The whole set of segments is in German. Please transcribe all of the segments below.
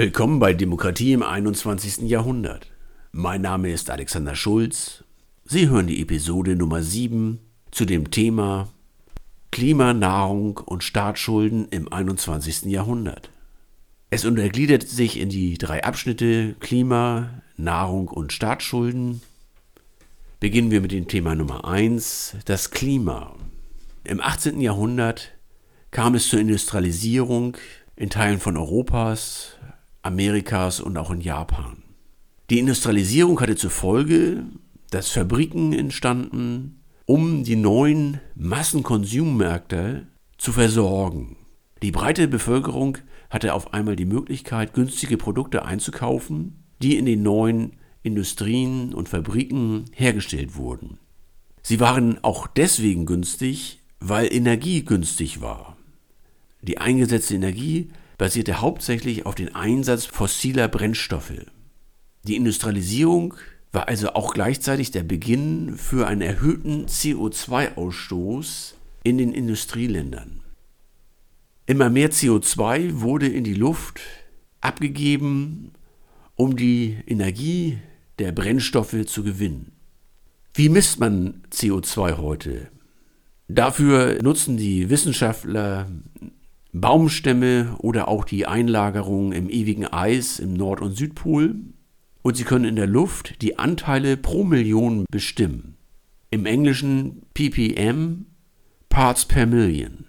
Willkommen bei Demokratie im 21. Jahrhundert. Mein Name ist Alexander Schulz. Sie hören die Episode Nummer 7 zu dem Thema Klima, Nahrung und Staatsschulden im 21. Jahrhundert. Es untergliedert sich in die drei Abschnitte Klima, Nahrung und Staatsschulden. Beginnen wir mit dem Thema Nummer 1, das Klima. Im 18. Jahrhundert kam es zur Industrialisierung in Teilen von Europas, Amerikas und auch in Japan. Die Industrialisierung hatte zur Folge, dass Fabriken entstanden, um die neuen Massenkonsummärkte zu versorgen. Die breite Bevölkerung hatte auf einmal die Möglichkeit, günstige Produkte einzukaufen, die in den neuen Industrien und Fabriken hergestellt wurden. Sie waren auch deswegen günstig, weil Energie günstig war. Die eingesetzte Energie basierte hauptsächlich auf den Einsatz fossiler Brennstoffe. Die Industrialisierung war also auch gleichzeitig der Beginn für einen erhöhten CO2-Ausstoß in den Industrieländern. Immer mehr CO2 wurde in die Luft abgegeben, um die Energie der Brennstoffe zu gewinnen. Wie misst man CO2 heute? Dafür nutzen die Wissenschaftler Baumstämme oder auch die Einlagerung im ewigen Eis im Nord- und Südpol. Und sie können in der Luft die Anteile pro Million bestimmen. Im Englischen ppm, Parts per Million.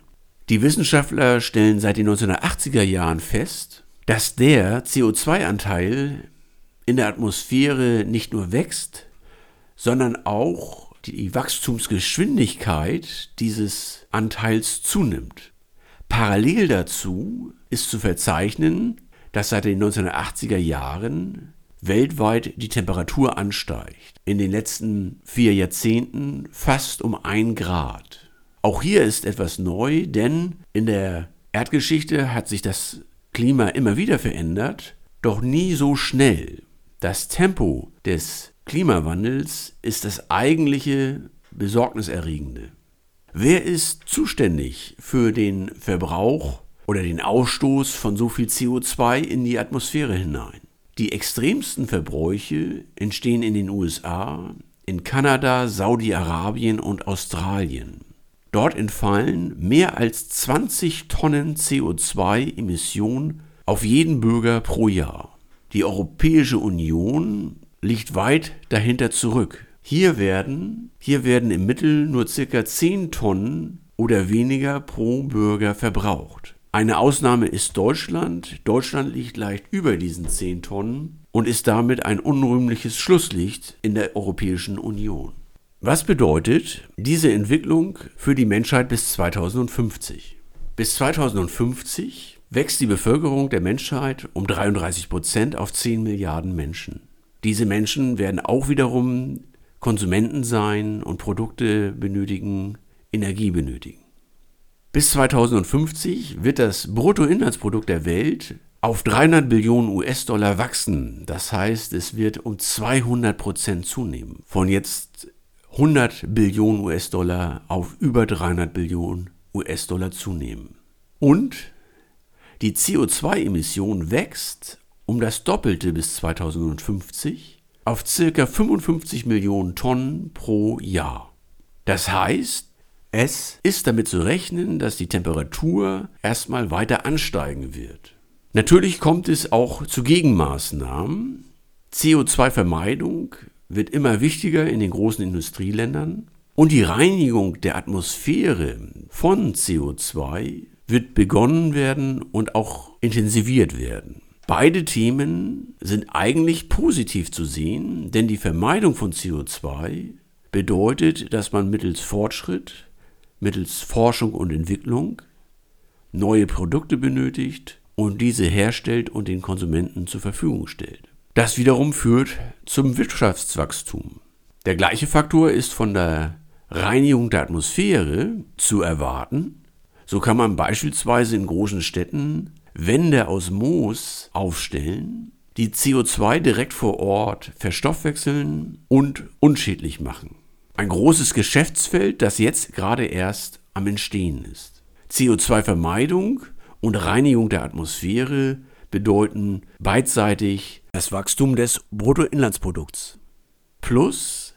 Die Wissenschaftler stellen seit den 1980er Jahren fest, dass der CO2-Anteil in der Atmosphäre nicht nur wächst, sondern auch die Wachstumsgeschwindigkeit dieses Anteils zunimmt. Parallel dazu ist zu verzeichnen, dass seit den 1980er Jahren weltweit die Temperatur ansteigt. In den letzten vier Jahrzehnten fast um ein Grad. Auch hier ist etwas neu, denn in der Erdgeschichte hat sich das Klima immer wieder verändert, doch nie so schnell. Das Tempo des Klimawandels ist das eigentliche Besorgniserregende. Wer ist zuständig für den Verbrauch oder den Ausstoß von so viel CO2 in die Atmosphäre hinein? Die extremsten Verbräuche entstehen in den USA, in Kanada, Saudi-Arabien und Australien. Dort entfallen mehr als 20 Tonnen CO2-Emissionen auf jeden Bürger pro Jahr. Die Europäische Union liegt weit dahinter zurück. Hier werden, hier werden im Mittel nur ca. 10 Tonnen oder weniger pro Bürger verbraucht. Eine Ausnahme ist Deutschland. Deutschland liegt leicht über diesen 10 Tonnen und ist damit ein unrühmliches Schlusslicht in der Europäischen Union. Was bedeutet diese Entwicklung für die Menschheit bis 2050? Bis 2050 wächst die Bevölkerung der Menschheit um 33 Prozent auf 10 Milliarden Menschen. Diese Menschen werden auch wiederum Konsumenten sein und Produkte benötigen, Energie benötigen. Bis 2050 wird das Bruttoinlandsprodukt der Welt auf 300 Billionen US-Dollar wachsen. Das heißt, es wird um 200 Prozent zunehmen. Von jetzt 100 Billionen US-Dollar auf über 300 Billionen US-Dollar zunehmen. Und die CO2-Emission wächst um das Doppelte bis 2050 auf ca. 55 Millionen Tonnen pro Jahr. Das heißt, es ist damit zu rechnen, dass die Temperatur erstmal weiter ansteigen wird. Natürlich kommt es auch zu Gegenmaßnahmen. CO2-Vermeidung wird immer wichtiger in den großen Industrieländern und die Reinigung der Atmosphäre von CO2 wird begonnen werden und auch intensiviert werden. Beide Themen sind eigentlich positiv zu sehen, denn die Vermeidung von CO2 bedeutet, dass man mittels Fortschritt, mittels Forschung und Entwicklung neue Produkte benötigt und diese herstellt und den Konsumenten zur Verfügung stellt. Das wiederum führt zum Wirtschaftswachstum. Der gleiche Faktor ist von der Reinigung der Atmosphäre zu erwarten. So kann man beispielsweise in großen Städten Wände aus Moos aufstellen, die CO2 direkt vor Ort verstoffwechseln und unschädlich machen. Ein großes Geschäftsfeld, das jetzt gerade erst am Entstehen ist. CO2-Vermeidung und Reinigung der Atmosphäre bedeuten beidseitig das Wachstum des Bruttoinlandsprodukts. Plus,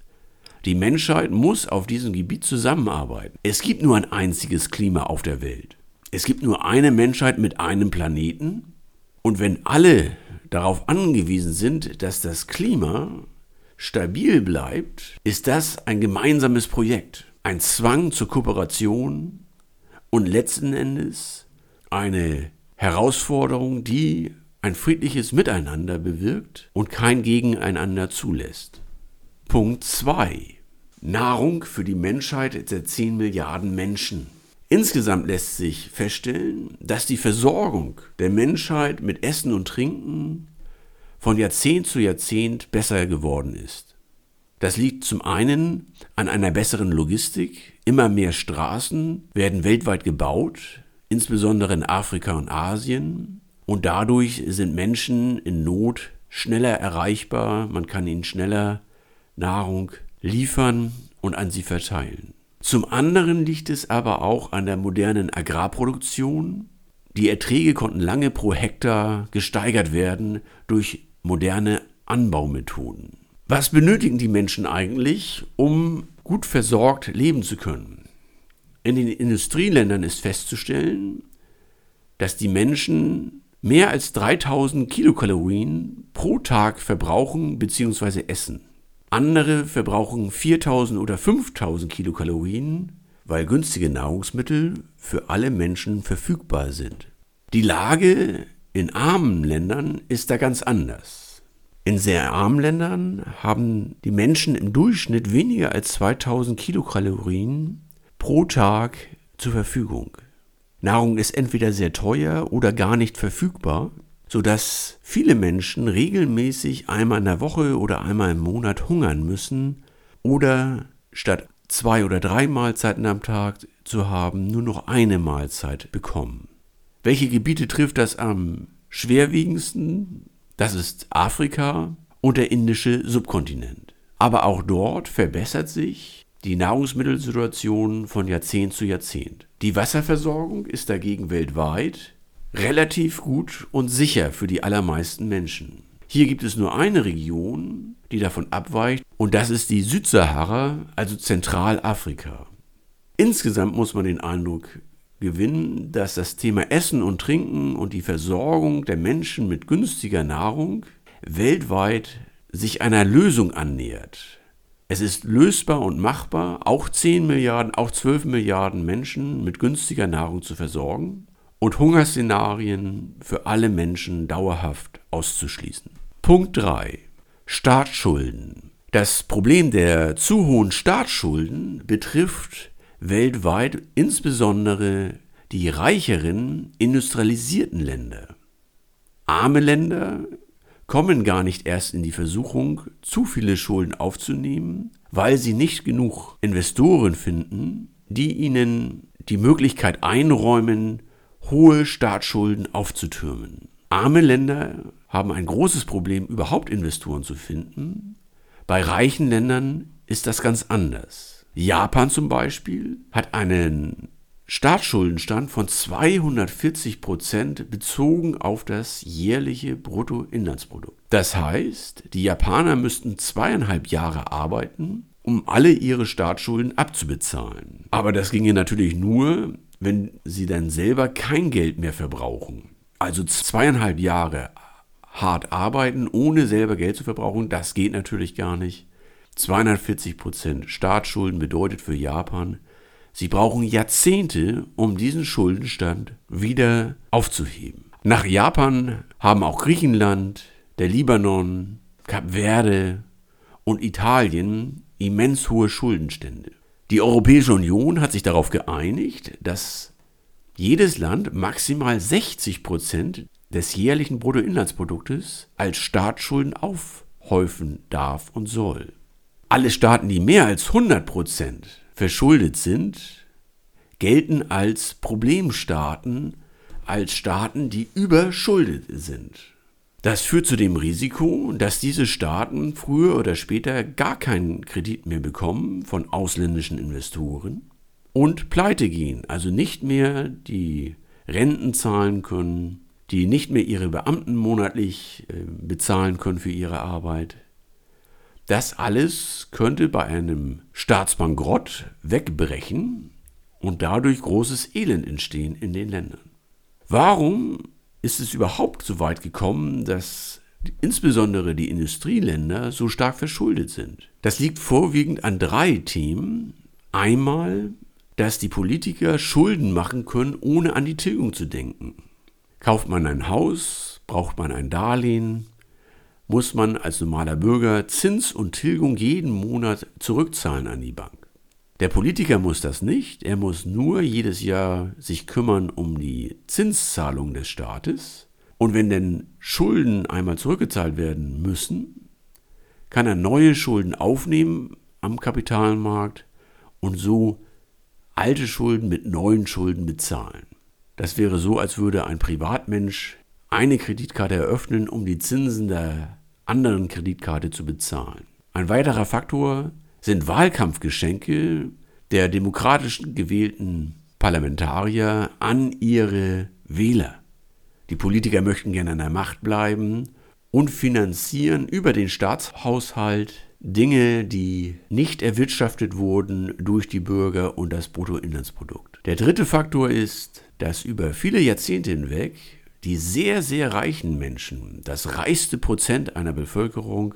die Menschheit muss auf diesem Gebiet zusammenarbeiten. Es gibt nur ein einziges Klima auf der Welt. Es gibt nur eine Menschheit mit einem Planeten. Und wenn alle darauf angewiesen sind, dass das Klima stabil bleibt, ist das ein gemeinsames Projekt, ein Zwang zur Kooperation und letzten Endes eine Herausforderung, die ein friedliches Miteinander bewirkt und kein Gegeneinander zulässt. Punkt 2. Nahrung für die Menschheit der 10 Milliarden Menschen. Insgesamt lässt sich feststellen, dass die Versorgung der Menschheit mit Essen und Trinken von Jahrzehnt zu Jahrzehnt besser geworden ist. Das liegt zum einen an einer besseren Logistik, immer mehr Straßen werden weltweit gebaut, insbesondere in Afrika und Asien, und dadurch sind Menschen in Not schneller erreichbar, man kann ihnen schneller Nahrung liefern und an sie verteilen. Zum anderen liegt es aber auch an der modernen Agrarproduktion. Die Erträge konnten lange pro Hektar gesteigert werden durch moderne Anbaumethoden. Was benötigen die Menschen eigentlich, um gut versorgt leben zu können? In den Industrieländern ist festzustellen, dass die Menschen mehr als 3000 Kilokalorien pro Tag verbrauchen bzw. essen. Andere verbrauchen 4000 oder 5000 Kilokalorien, weil günstige Nahrungsmittel für alle Menschen verfügbar sind. Die Lage in armen Ländern ist da ganz anders. In sehr armen Ländern haben die Menschen im Durchschnitt weniger als 2000 Kilokalorien pro Tag zur Verfügung. Nahrung ist entweder sehr teuer oder gar nicht verfügbar, sodass viele Menschen regelmäßig einmal in der Woche oder einmal im Monat hungern müssen oder statt zwei oder drei Mahlzeiten am Tag zu haben, nur noch eine Mahlzeit bekommen. Welche Gebiete trifft das am schwerwiegendsten? Das ist Afrika und der indische Subkontinent. Aber auch dort verbessert sich die Nahrungsmittelsituation von Jahrzehnt zu Jahrzehnt. Die Wasserversorgung ist dagegen weltweit relativ gut und sicher für die allermeisten Menschen. Hier gibt es nur eine Region, die davon abweicht, und das ist die Südsahara, also Zentralafrika. Insgesamt muss man den Eindruck gewinnen, dass das Thema Essen und Trinken und die Versorgung der Menschen mit günstiger Nahrung weltweit sich einer Lösung annähert. Es ist lösbar und machbar, auch 10 Milliarden, auch 12 Milliarden Menschen mit günstiger Nahrung zu versorgen und Hungerszenarien für alle Menschen dauerhaft auszuschließen. Punkt 3. Staatsschulden. Das Problem der zu hohen Staatsschulden betrifft weltweit insbesondere die reicheren industrialisierten Länder. Arme Länder kommen gar nicht erst in die Versuchung, zu viele Schulden aufzunehmen, weil sie nicht genug Investoren finden, die ihnen die Möglichkeit einräumen, hohe Staatsschulden aufzutürmen. Arme Länder haben ein großes Problem, überhaupt Investoren zu finden. Bei reichen Ländern ist das ganz anders. Japan zum Beispiel hat einen Staatsschuldenstand von 240 Prozent bezogen auf das jährliche Bruttoinlandsprodukt. Das heißt, die Japaner müssten zweieinhalb Jahre arbeiten, um alle ihre Staatsschulden abzubezahlen. Aber das ginge natürlich nur, wenn sie dann selber kein Geld mehr verbrauchen. Also zweieinhalb Jahre hart arbeiten, ohne selber Geld zu verbrauchen, das geht natürlich gar nicht. 240 Prozent Staatsschulden bedeutet für Japan, sie brauchen Jahrzehnte, um diesen Schuldenstand wieder aufzuheben. Nach Japan haben auch Griechenland, der Libanon, Kap Verde und Italien immens hohe Schuldenstände. Die Europäische Union hat sich darauf geeinigt, dass jedes Land maximal 60 Prozent des jährlichen Bruttoinlandsproduktes als Staatsschulden aufhäufen darf und soll. Alle Staaten, die mehr als 100 Prozent verschuldet sind, gelten als Problemstaaten, als Staaten, die überschuldet sind. Das führt zu dem Risiko, dass diese Staaten früher oder später gar keinen Kredit mehr bekommen von ausländischen Investoren und pleite gehen, also nicht mehr die Renten zahlen können, die nicht mehr ihre Beamten monatlich äh, bezahlen können für ihre Arbeit. Das alles könnte bei einem Staatsbankrott wegbrechen und dadurch großes Elend entstehen in den Ländern. Warum ist es überhaupt so weit gekommen, dass insbesondere die Industrieländer so stark verschuldet sind? Das liegt vorwiegend an drei Themen. Einmal, dass die Politiker Schulden machen können, ohne an die Tilgung zu denken. Kauft man ein Haus, braucht man ein Darlehen, muss man als normaler Bürger Zins und Tilgung jeden Monat zurückzahlen an die Bank. Der Politiker muss das nicht, er muss nur jedes Jahr sich kümmern um die Zinszahlung des Staates. Und wenn denn Schulden einmal zurückgezahlt werden müssen, kann er neue Schulden aufnehmen am Kapitalmarkt und so alte Schulden mit neuen Schulden bezahlen. Das wäre so, als würde ein Privatmensch eine Kreditkarte eröffnen, um die Zinsen der anderen Kreditkarte zu bezahlen. Ein weiterer Faktor sind Wahlkampfgeschenke der demokratisch gewählten Parlamentarier an ihre Wähler. Die Politiker möchten gerne an der Macht bleiben und finanzieren über den Staatshaushalt Dinge, die nicht erwirtschaftet wurden durch die Bürger und das Bruttoinlandsprodukt. Der dritte Faktor ist, dass über viele Jahrzehnte hinweg die sehr, sehr reichen Menschen, das reichste Prozent einer Bevölkerung,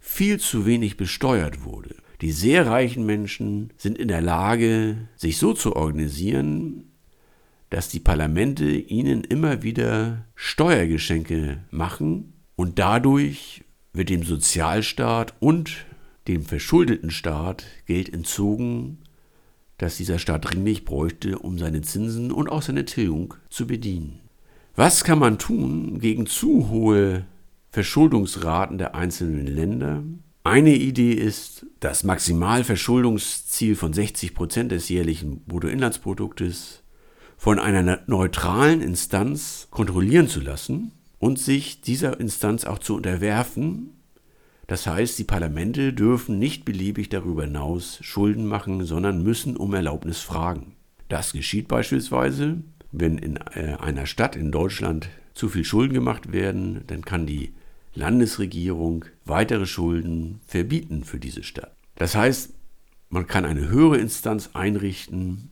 viel zu wenig besteuert wurde. Die sehr reichen Menschen sind in der Lage, sich so zu organisieren, dass die Parlamente ihnen immer wieder Steuergeschenke machen und dadurch wird dem Sozialstaat und dem verschuldeten Staat Geld entzogen, das dieser Staat dringlich bräuchte, um seine Zinsen und auch seine Tilgung zu bedienen. Was kann man tun gegen zu hohe Verschuldungsraten der einzelnen Länder? Eine Idee ist, das Maximalverschuldungsziel von 60 Prozent des jährlichen Bruttoinlandsproduktes von einer neutralen Instanz kontrollieren zu lassen und sich dieser Instanz auch zu unterwerfen. Das heißt, die Parlamente dürfen nicht beliebig darüber hinaus Schulden machen, sondern müssen um Erlaubnis fragen. Das geschieht beispielsweise, wenn in äh, einer Stadt in Deutschland zu viel Schulden gemacht werden, dann kann die Landesregierung weitere Schulden verbieten für diese Stadt. Das heißt, man kann eine höhere Instanz einrichten,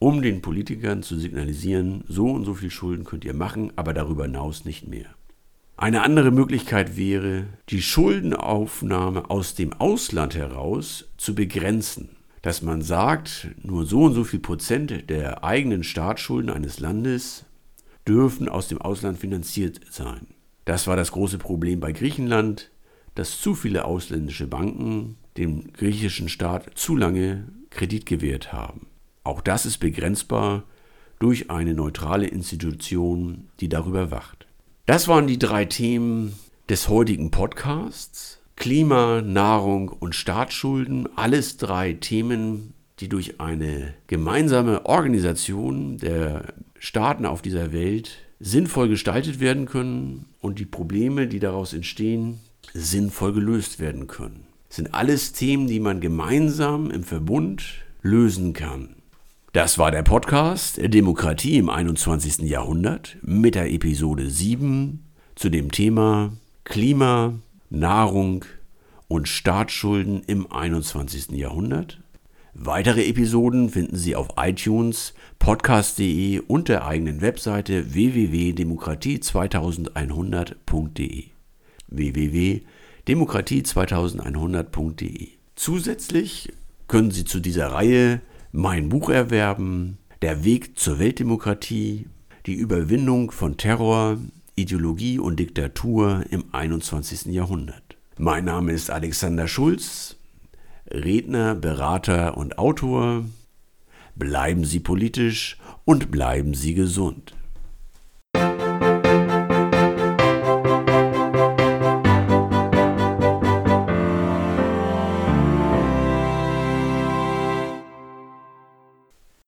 um den Politikern zu signalisieren, so und so viel Schulden könnt ihr machen, aber darüber hinaus nicht mehr. Eine andere Möglichkeit wäre, die Schuldenaufnahme aus dem Ausland heraus zu begrenzen. Dass man sagt, nur so und so viel Prozent der eigenen Staatsschulden eines Landes dürfen aus dem Ausland finanziert sein. Das war das große Problem bei Griechenland, dass zu viele ausländische Banken dem griechischen Staat zu lange Kredit gewährt haben. Auch das ist begrenzbar durch eine neutrale Institution, die darüber wacht. Das waren die drei Themen des heutigen Podcasts. Klima, Nahrung und Staatsschulden, alles drei Themen, die durch eine gemeinsame Organisation der Staaten auf dieser Welt sinnvoll gestaltet werden können und die Probleme, die daraus entstehen, sinnvoll gelöst werden können. Das sind alles Themen, die man gemeinsam im Verbund lösen kann. Das war der Podcast Demokratie im 21. Jahrhundert mit der Episode 7 zu dem Thema Klima, Nahrung und Staatsschulden im 21. Jahrhundert. Weitere Episoden finden Sie auf iTunes, podcast.de und der eigenen Webseite www.demokratie2100.de www.demokratie2100.de Zusätzlich können Sie zu dieser Reihe mein Buch erwerben, Der Weg zur Weltdemokratie, die Überwindung von Terror, Ideologie und Diktatur im 21. Jahrhundert. Mein Name ist Alexander Schulz. Redner, Berater und Autor. Bleiben Sie politisch und bleiben Sie gesund.